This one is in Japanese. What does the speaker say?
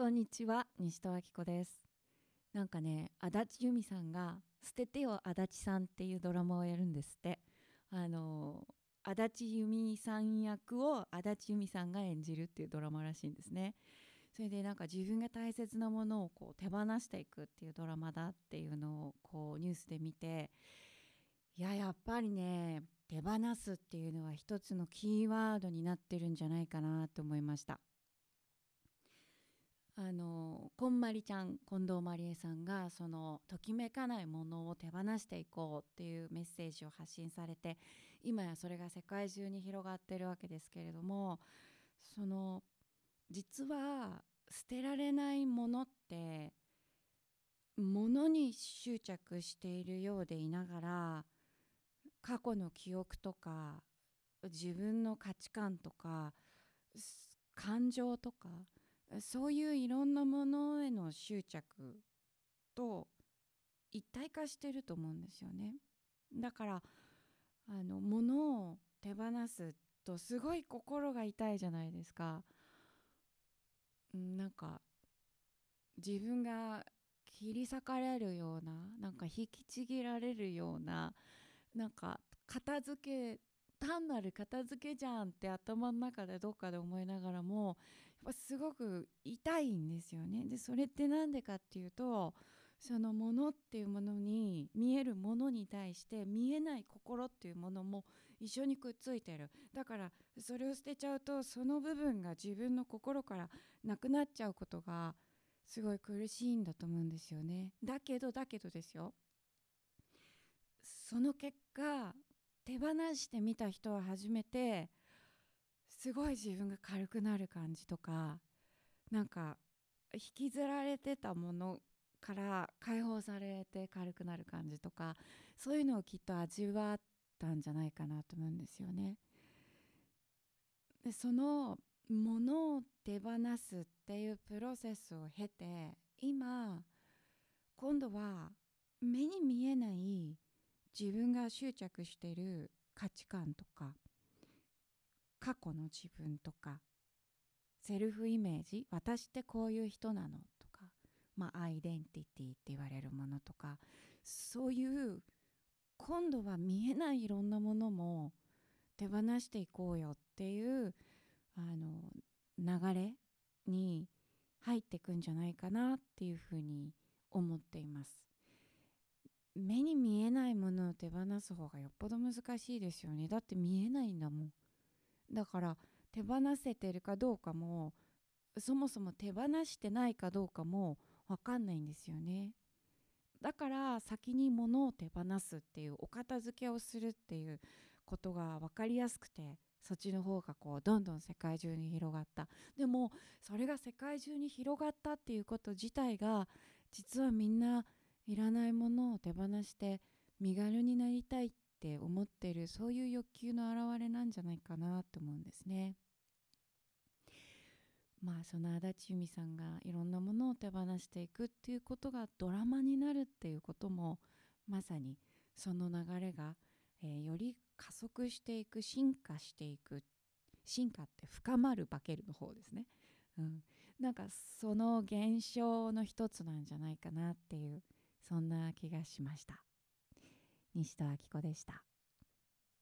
こんにちは西戸明子です。なんかね足立由美さんが「捨ててよ足立さん」っていうドラマをやるんですって。あの足立由美さん役を足立由美さんが演じるっていうドラマらしいんですね。それでなんか自分が大切なものをこう手放していくっていうドラマだっていうのをこうニュースで見ていややっぱりね手放すっていうのは一つのキーワードになってるんじゃないかなと思いました。あのこんまりちゃん近藤まりえさんがそのときめかないものを手放していこうっていうメッセージを発信されて今やそれが世界中に広がってるわけですけれどもその実は捨てられないものって物に執着しているようでいながら過去の記憶とか自分の価値観とか感情とかそういういろんなものへの執着と一体化してると思うんですよね。だからあの物を手放すとすごい心が痛いじゃないですか。なんか自分が切り裂かれるようななんか引きちぎられるようななんか片付け単なる片付けじゃんって頭の中でどっかで思いながらもやっぱすごく痛いんですよね。でそれって何でかっていうとそのものっていうものに見えるものに対して見えない心っていうものも一緒にくっついてる。だからそれを捨てちゃうとその部分が自分の心からなくなっちゃうことがすごい苦しいんだと思うんですよね。だけどだけどですよ。その結果手放してみた人は初めてすごい自分が軽くなる感じとかなんか引きずられてたものから解放されて軽くなる感じとかそういうのをきっと味わったんじゃないかなと思うんですよね。でそのものを手放すっていうプロセスを経て今今度は目に見えない自分が執着している価値観とか過去の自分とかセルフイメージ私ってこういう人なのとかまあ、アイデンティティって言われるものとかそういう今度は見えないいろんなものも手放していこうよっていうあの流れに入っていくんじゃないかなっていうふうに思っています。目に見えないものを手放す方がよっぽど難しいですよね。だって見えないんだもん。だから手放せてるかどうかもそもそも手放してないかどうかも分かんないんですよね。だから先に物を手放すっていうお片付けをするっていうことが分かりやすくてそっちの方がこうどんどん世界中に広がったでもそれが世界中に広がったっていうこと自体が実はみんないらないものを手放して身軽になりたいって思ってるそういう欲求の表れなんじゃないかなと思うんですね。まあその足立由美さんがいろんなものを手放していくっていうことがドラマになるっていうこともまさにその流れが、えー、より加速していく進化していく進化って深まる化けるの方ですね、うん、なんかその現象の一つなんじゃないかなっていうそんな気がしました。西戸明子でした。